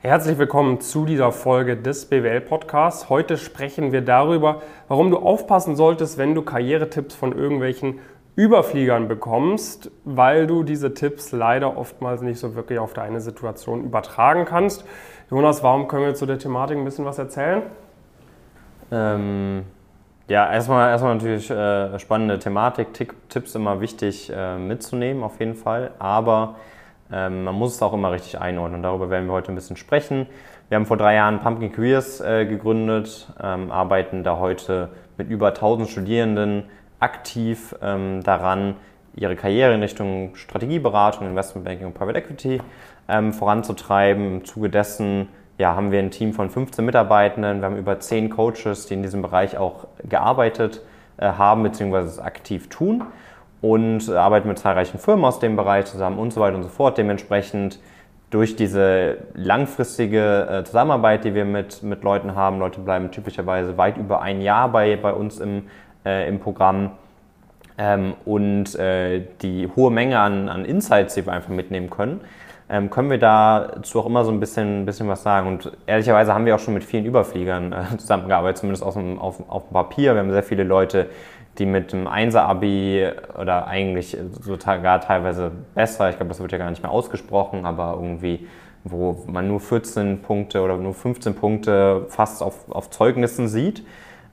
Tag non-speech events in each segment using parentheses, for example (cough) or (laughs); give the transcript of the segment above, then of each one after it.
Herzlich willkommen zu dieser Folge des BWL Podcasts. Heute sprechen wir darüber, warum du aufpassen solltest, wenn du Karrieretipps von irgendwelchen Überfliegern bekommst, weil du diese Tipps leider oftmals nicht so wirklich auf deine Situation übertragen kannst. Jonas, warum können wir zu der Thematik ein bisschen was erzählen? Ähm, ja, erstmal, erstmal natürlich äh, spannende Thematik, Tipps immer wichtig äh, mitzunehmen, auf jeden Fall. Aber ähm, man muss es auch immer richtig einordnen. Darüber werden wir heute ein bisschen sprechen. Wir haben vor drei Jahren Pumpkin Careers äh, gegründet, ähm, arbeiten da heute mit über 1000 Studierenden aktiv ähm, daran, ihre Karriere in Richtung Strategieberatung, Investmentbanking und Private Equity ähm, voranzutreiben. Im Zuge dessen ja, haben wir ein Team von 15 Mitarbeitenden. Wir haben über 10 Coaches, die in diesem Bereich auch gearbeitet äh, haben bzw. aktiv tun und arbeiten mit zahlreichen Firmen aus dem Bereich zusammen und so weiter und so fort. Dementsprechend durch diese langfristige äh, Zusammenarbeit, die wir mit, mit Leuten haben, Leute bleiben typischerweise weit über ein Jahr bei, bei uns im, äh, im Programm ähm, und äh, die hohe Menge an, an Insights, die wir einfach mitnehmen können, ähm, können wir dazu auch immer so ein bisschen, bisschen was sagen. Und ehrlicherweise haben wir auch schon mit vielen Überfliegern äh, zusammengearbeitet, zumindest auf dem, auf, auf dem Papier. Wir haben sehr viele Leute, die mit dem 1er-Abi oder eigentlich sogar teilweise besser, ich glaube, das wird ja gar nicht mehr ausgesprochen, aber irgendwie, wo man nur 14 Punkte oder nur 15 Punkte fast auf, auf Zeugnissen sieht.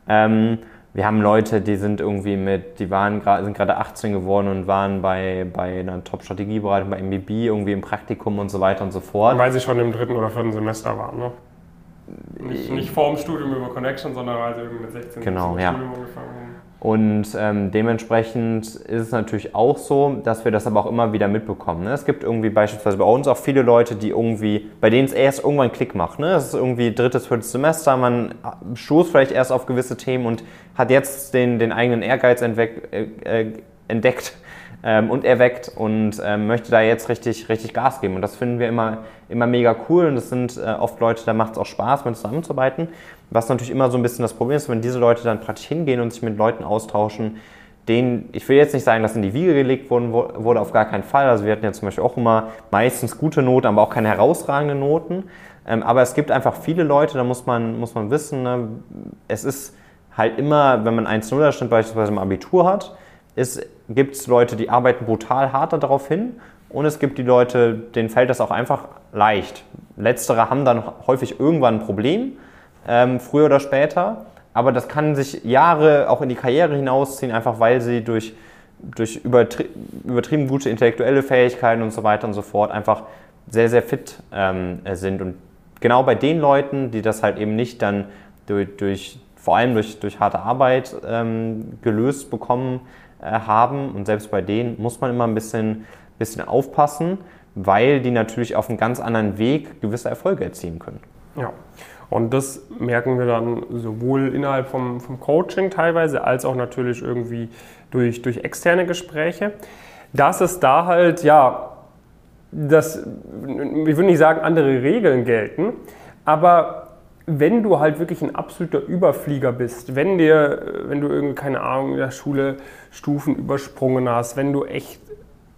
Ähm, wir haben Leute, die sind irgendwie mit, die waren sind gerade 18 geworden und waren bei, bei einer Top-Strategieberatung, bei MBB irgendwie im Praktikum und so weiter und so fort. Weil sie schon im dritten oder vierten Semester waren, ne? Nicht, nicht vor dem Studium über Connection, sondern weil sie irgendwie mit 16 genau, ja. Studium angefangen haben. Und ähm, dementsprechend ist es natürlich auch so, dass wir das aber auch immer wieder mitbekommen. Ne? Es gibt irgendwie beispielsweise bei uns auch viele Leute, die irgendwie, bei denen es erst irgendwann Klick macht. Ne? Es ist irgendwie drittes, viertes Semester, man stoßt vielleicht erst auf gewisse Themen und hat jetzt den, den eigenen Ehrgeiz entweck, äh, äh, entdeckt ähm, und erweckt und ähm, möchte da jetzt richtig, richtig Gas geben. Und das finden wir immer, immer mega cool und das sind äh, oft Leute, da macht es auch Spaß, mit zusammenzuarbeiten. Was natürlich immer so ein bisschen das Problem ist, wenn diese Leute dann praktisch hingehen und sich mit Leuten austauschen, denen, ich will jetzt nicht sagen, dass in die Wiege gelegt wurden, wurde auf gar keinen Fall. Also wir hatten ja zum Beispiel auch immer meistens gute Noten, aber auch keine herausragenden Noten. Ähm, aber es gibt einfach viele Leute, da muss man, muss man wissen, ne, es ist halt immer, wenn man 1-0-Schnitt beispielsweise im Abitur hat, gibt es Leute, die arbeiten brutal hart darauf hin und es gibt die Leute, denen fällt das auch einfach leicht. Letztere haben dann häufig irgendwann ein Problem, ähm, früher oder später, aber das kann sich Jahre auch in die Karriere hinausziehen, einfach weil sie durch, durch übertrie übertrieben gute intellektuelle Fähigkeiten und so weiter und so fort einfach sehr, sehr fit ähm, sind. Und genau bei den Leuten, die das halt eben nicht dann durch, durch vor allem durch, durch harte Arbeit ähm, gelöst bekommen, haben. Und selbst bei denen muss man immer ein bisschen, bisschen aufpassen, weil die natürlich auf einem ganz anderen Weg gewisse Erfolge erzielen können. Ja. Und das merken wir dann sowohl innerhalb vom, vom Coaching teilweise, als auch natürlich irgendwie durch, durch externe Gespräche, dass es da halt, ja, das, ich würde nicht sagen, andere Regeln gelten, aber wenn du halt wirklich ein absoluter Überflieger bist, wenn dir, wenn du irgendwie, keine Ahnung, in der Schule Stufen übersprungen hast, wenn du echt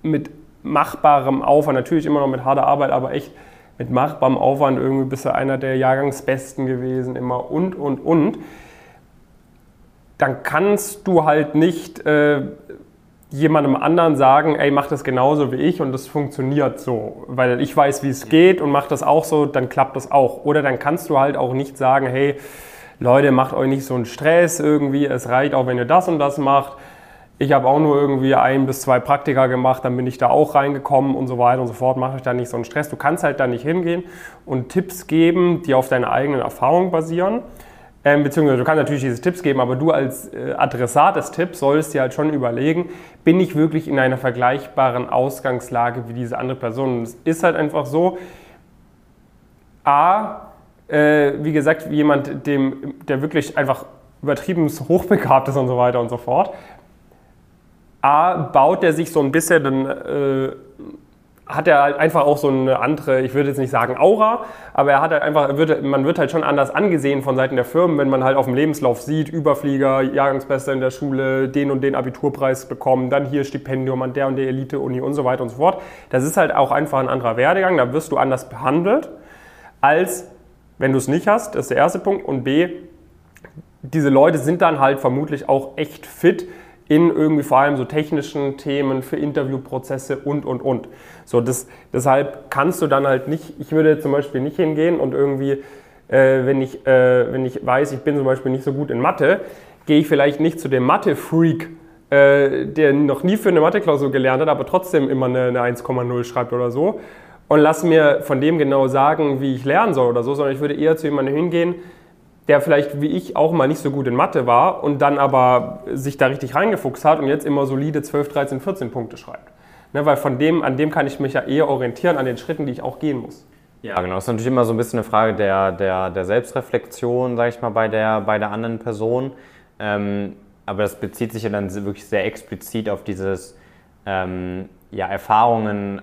mit machbarem Aufwand, natürlich immer noch mit harter Arbeit, aber echt mit machbarem Aufwand irgendwie bist du einer der Jahrgangsbesten gewesen, immer und, und, und, dann kannst du halt nicht äh, jemandem anderen sagen, ey, mach das genauso wie ich und das funktioniert so, weil ich weiß, wie es geht und mach das auch so, dann klappt das auch. Oder dann kannst du halt auch nicht sagen, hey, Leute, macht euch nicht so einen Stress irgendwie, es reicht auch, wenn ihr das und das macht. Ich habe auch nur irgendwie ein bis zwei Praktika gemacht, dann bin ich da auch reingekommen und so weiter und so fort. Macht euch da nicht so einen Stress. Du kannst halt da nicht hingehen und Tipps geben, die auf deiner eigenen Erfahrung basieren ähm, beziehungsweise du kannst natürlich diese Tipps geben, aber du als äh, Adressat des Tipps solltest dir halt schon überlegen, bin ich wirklich in einer vergleichbaren Ausgangslage wie diese andere Person? Und es ist halt einfach so, A, äh, wie gesagt, jemand, dem, der wirklich einfach übertrieben hochbegabt ist und so weiter und so fort. A, baut er sich so ein bisschen äh, hat er halt einfach auch so eine andere, ich würde jetzt nicht sagen Aura, aber er hat halt einfach, wird, man wird halt schon anders angesehen von Seiten der Firmen, wenn man halt auf dem Lebenslauf sieht, Überflieger, Jahrgangsbester in der Schule, den und den Abiturpreis bekommen, dann hier Stipendium an der und der Elite-Uni und so weiter und so fort. Das ist halt auch einfach ein anderer Werdegang, da wirst du anders behandelt. als wenn du es nicht hast. Das ist der erste Punkt. Und B, diese Leute sind dann halt vermutlich auch echt fit in irgendwie vor allem so technischen Themen für Interviewprozesse und, und, und. So, das, deshalb kannst du dann halt nicht, ich würde zum Beispiel nicht hingehen und irgendwie, äh, wenn, ich, äh, wenn ich weiß, ich bin zum Beispiel nicht so gut in Mathe, gehe ich vielleicht nicht zu dem Mathe-Freak, äh, der noch nie für eine Mathe-Klausur gelernt hat, aber trotzdem immer eine, eine 1,0 schreibt oder so und lass mir von dem genau sagen, wie ich lernen soll oder so, sondern ich würde eher zu jemandem hingehen, der vielleicht wie ich auch mal nicht so gut in Mathe war und dann aber sich da richtig reingefuchst hat und jetzt immer solide 12, 13, 14 Punkte schreibt. Ne, weil von dem, an dem kann ich mich ja eher orientieren, an den Schritten, die ich auch gehen muss. Ja, genau. Das ist natürlich immer so ein bisschen eine Frage der, der, der Selbstreflexion, sage ich mal, bei der, bei der anderen Person. Ähm, aber das bezieht sich ja dann wirklich sehr explizit auf dieses ähm, ja, Erfahrungen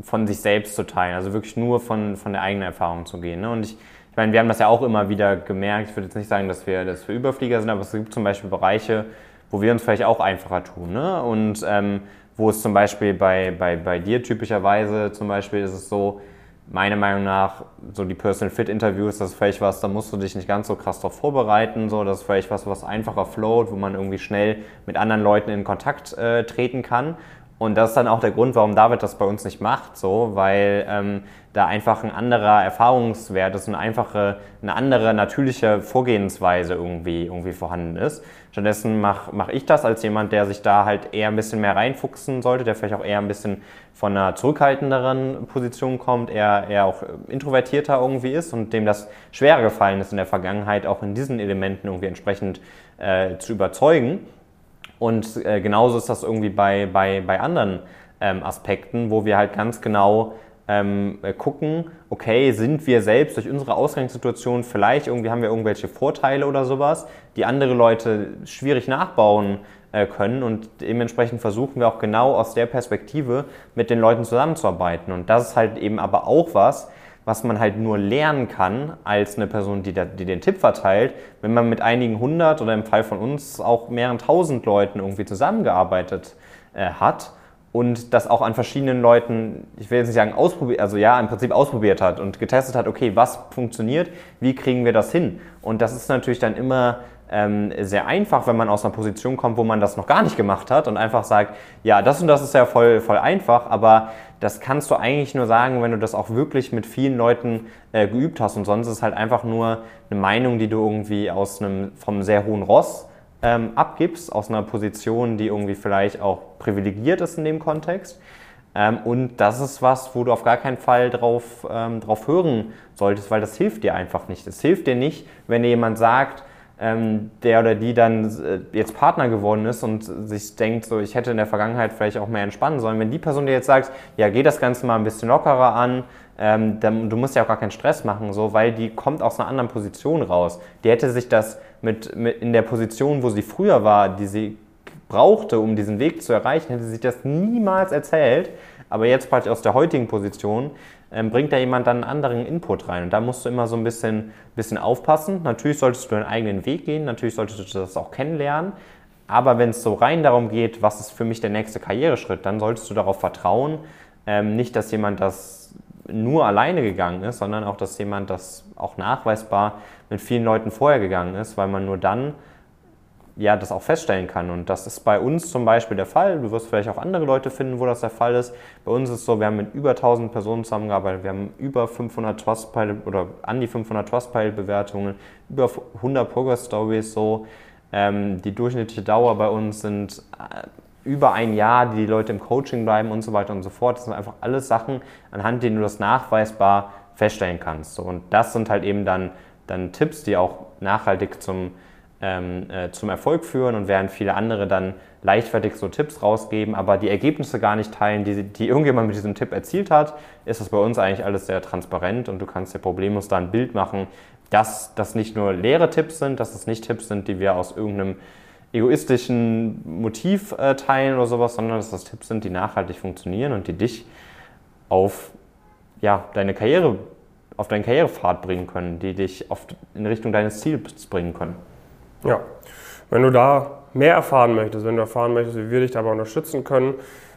von sich selbst zu teilen, also wirklich nur von, von der eigenen Erfahrung zu gehen. Ne? Und ich, ich meine, wir haben das ja auch immer wieder gemerkt. Ich würde jetzt nicht sagen, dass wir, dass wir Überflieger sind, aber es gibt zum Beispiel Bereiche, wo wir uns vielleicht auch einfacher tun. Ne? Und ähm, wo es zum Beispiel bei, bei, bei dir typischerweise zum Beispiel ist es so, meiner Meinung nach, so die Personal Fit Interviews, das ist vielleicht was, da musst du dich nicht ganz so krass darauf vorbereiten. So, das ist vielleicht was, was einfacher float, wo man irgendwie schnell mit anderen Leuten in Kontakt äh, treten kann. Und das ist dann auch der Grund, warum David das bei uns nicht macht, so, weil ähm, da einfach ein anderer Erfahrungswert ist, eine einfache, eine andere natürliche Vorgehensweise irgendwie, irgendwie vorhanden ist. Stattdessen mache mach ich das als jemand, der sich da halt eher ein bisschen mehr reinfuchsen sollte, der vielleicht auch eher ein bisschen von einer zurückhaltenderen Position kommt, eher, eher auch introvertierter irgendwie ist und dem das schwerer gefallen ist in der Vergangenheit auch in diesen Elementen irgendwie entsprechend äh, zu überzeugen. Und äh, genauso ist das irgendwie bei, bei, bei anderen ähm, Aspekten, wo wir halt ganz genau ähm, äh, gucken, okay, sind wir selbst durch unsere Ausgangssituation vielleicht irgendwie haben wir irgendwelche Vorteile oder sowas, die andere Leute schwierig nachbauen äh, können und dementsprechend versuchen wir auch genau aus der Perspektive mit den Leuten zusammenzuarbeiten. Und das ist halt eben aber auch was, was man halt nur lernen kann als eine Person, die, da, die den Tipp verteilt, wenn man mit einigen hundert oder im Fall von uns auch mehreren tausend Leuten irgendwie zusammengearbeitet äh, hat und das auch an verschiedenen Leuten, ich will jetzt nicht sagen ausprobiert, also ja, im Prinzip ausprobiert hat und getestet hat, okay, was funktioniert, wie kriegen wir das hin? Und das ist natürlich dann immer ähm, sehr einfach, wenn man aus einer Position kommt, wo man das noch gar nicht gemacht hat und einfach sagt, ja, das und das ist ja voll, voll einfach, aber das kannst du eigentlich nur sagen, wenn du das auch wirklich mit vielen Leuten äh, geübt hast. Und sonst ist es halt einfach nur eine Meinung, die du irgendwie aus einem, vom sehr hohen Ross ähm, abgibst, aus einer Position, die irgendwie vielleicht auch privilegiert ist in dem Kontext. Ähm, und das ist was, wo du auf gar keinen Fall drauf, ähm, drauf hören solltest, weil das hilft dir einfach nicht. Es hilft dir nicht, wenn dir jemand sagt, ähm, der oder die dann äh, jetzt Partner geworden ist und sich denkt, so ich hätte in der Vergangenheit vielleicht auch mehr entspannen sollen. Wenn die Person dir jetzt sagt, ja, geh das Ganze mal ein bisschen lockerer an, ähm, dann, du musst ja auch gar keinen Stress machen, so, weil die kommt aus einer anderen Position raus. Die hätte sich das mit, mit in der Position, wo sie früher war, die sie brauchte, um diesen Weg zu erreichen, hätte sie sich das niemals erzählt. Aber jetzt praktisch aus der heutigen Position ähm, bringt da jemand dann einen anderen Input rein. Und da musst du immer so ein bisschen, bisschen aufpassen. Natürlich solltest du deinen eigenen Weg gehen, natürlich solltest du das auch kennenlernen. Aber wenn es so rein darum geht, was ist für mich der nächste Karriereschritt, dann solltest du darauf vertrauen, ähm, nicht, dass jemand das nur alleine gegangen ist, sondern auch, dass jemand das auch nachweisbar mit vielen Leuten vorher gegangen ist, weil man nur dann ja, das auch feststellen kann. Und das ist bei uns zum Beispiel der Fall. Du wirst vielleicht auch andere Leute finden, wo das der Fall ist. Bei uns ist es so, wir haben mit über 1000 Personen zusammengearbeitet. Wir haben über 500 Trustpilot oder an die 500 Trustpilot-Bewertungen, über 100 Progress Stories so. Ähm, die durchschnittliche Dauer bei uns sind äh, über ein Jahr, die die Leute im Coaching bleiben und so weiter und so fort. Das sind einfach alles Sachen, anhand denen du das nachweisbar feststellen kannst. Und das sind halt eben dann, dann Tipps, die auch nachhaltig zum ähm, äh, zum Erfolg führen und während viele andere dann leichtfertig so Tipps rausgeben, aber die Ergebnisse gar nicht teilen, die, die irgendjemand mit diesem Tipp erzielt hat, ist das bei uns eigentlich alles sehr transparent und du kannst dir problemlos da ein Bild machen, dass das nicht nur leere Tipps sind, dass es nicht Tipps sind, die wir aus irgendeinem egoistischen Motiv äh, teilen oder sowas, sondern dass das Tipps sind, die nachhaltig funktionieren und die dich auf ja, deine Karriere, auf deinen Karrierepfad bringen können, die dich auf, in Richtung deines Ziels bringen können. Ja, wenn du da mehr erfahren möchtest, wenn du erfahren möchtest, wie wir dich dabei unterstützen können,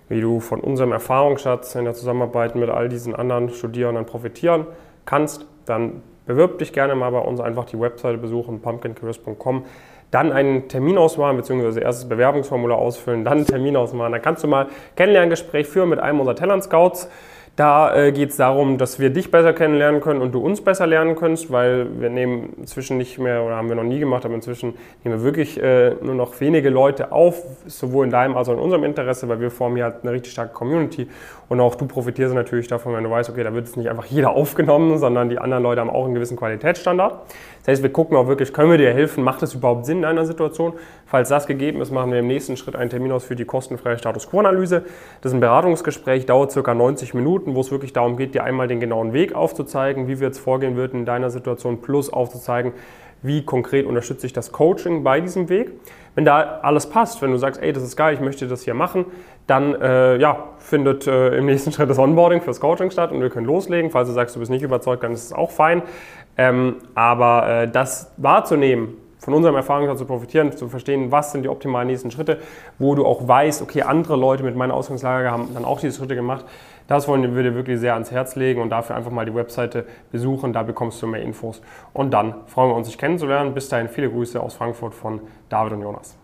wie du von unserem Erfahrungsschatz in der Zusammenarbeit mit all diesen anderen Studierenden profitieren kannst, dann bewirb dich gerne mal bei uns, einfach die Webseite besuchen, pumpkincareers.com dann einen Termin ausmachen, beziehungsweise erstes Bewerbungsformular ausfüllen, dann einen Termin ausmachen. Dann kannst du mal Kennenlerngespräch führen mit einem unserer Talent Scouts. Da äh, geht es darum, dass wir dich besser kennenlernen können und du uns besser lernen kannst, weil wir nehmen inzwischen nicht mehr, oder haben wir noch nie gemacht, aber inzwischen nehmen wir wirklich äh, nur noch wenige Leute auf, sowohl in deinem als auch in unserem Interesse, weil wir formen hier halt eine richtig starke Community und auch du profitierst natürlich davon, wenn du weißt, okay, da wird jetzt nicht einfach jeder aufgenommen, sondern die anderen Leute haben auch einen gewissen Qualitätsstandard. Das heißt, wir gucken auch wirklich, können wir dir helfen, macht es überhaupt Sinn in einer Situation? Falls das gegeben ist, machen wir im nächsten Schritt einen Termin aus für die kostenfreie Status Quo-Analyse. Das ist ein Beratungsgespräch, dauert circa 90 Minuten, wo es wirklich darum geht, dir einmal den genauen Weg aufzuzeigen, wie wir jetzt vorgehen würden in deiner Situation, plus aufzuzeigen, wie konkret unterstütze ich das Coaching bei diesem Weg. Wenn da alles passt, wenn du sagst, ey, das ist geil, ich möchte das hier machen, dann äh, ja, findet äh, im nächsten (laughs) Schritt das Onboarding fürs Coaching statt und wir können loslegen. Falls du sagst, du bist nicht überzeugt, dann ist es auch fein. Ähm, aber äh, das wahrzunehmen, von unserem Erfahrungsschatz zu profitieren, zu verstehen, was sind die optimalen nächsten Schritte, wo du auch weißt, okay, andere Leute mit meiner Ausgangslage haben dann auch diese Schritte gemacht. Das wollen wir dir wirklich sehr ans Herz legen und dafür einfach mal die Webseite besuchen, da bekommst du mehr Infos. Und dann freuen wir uns, dich kennenzulernen. Bis dahin viele Grüße aus Frankfurt von David und Jonas.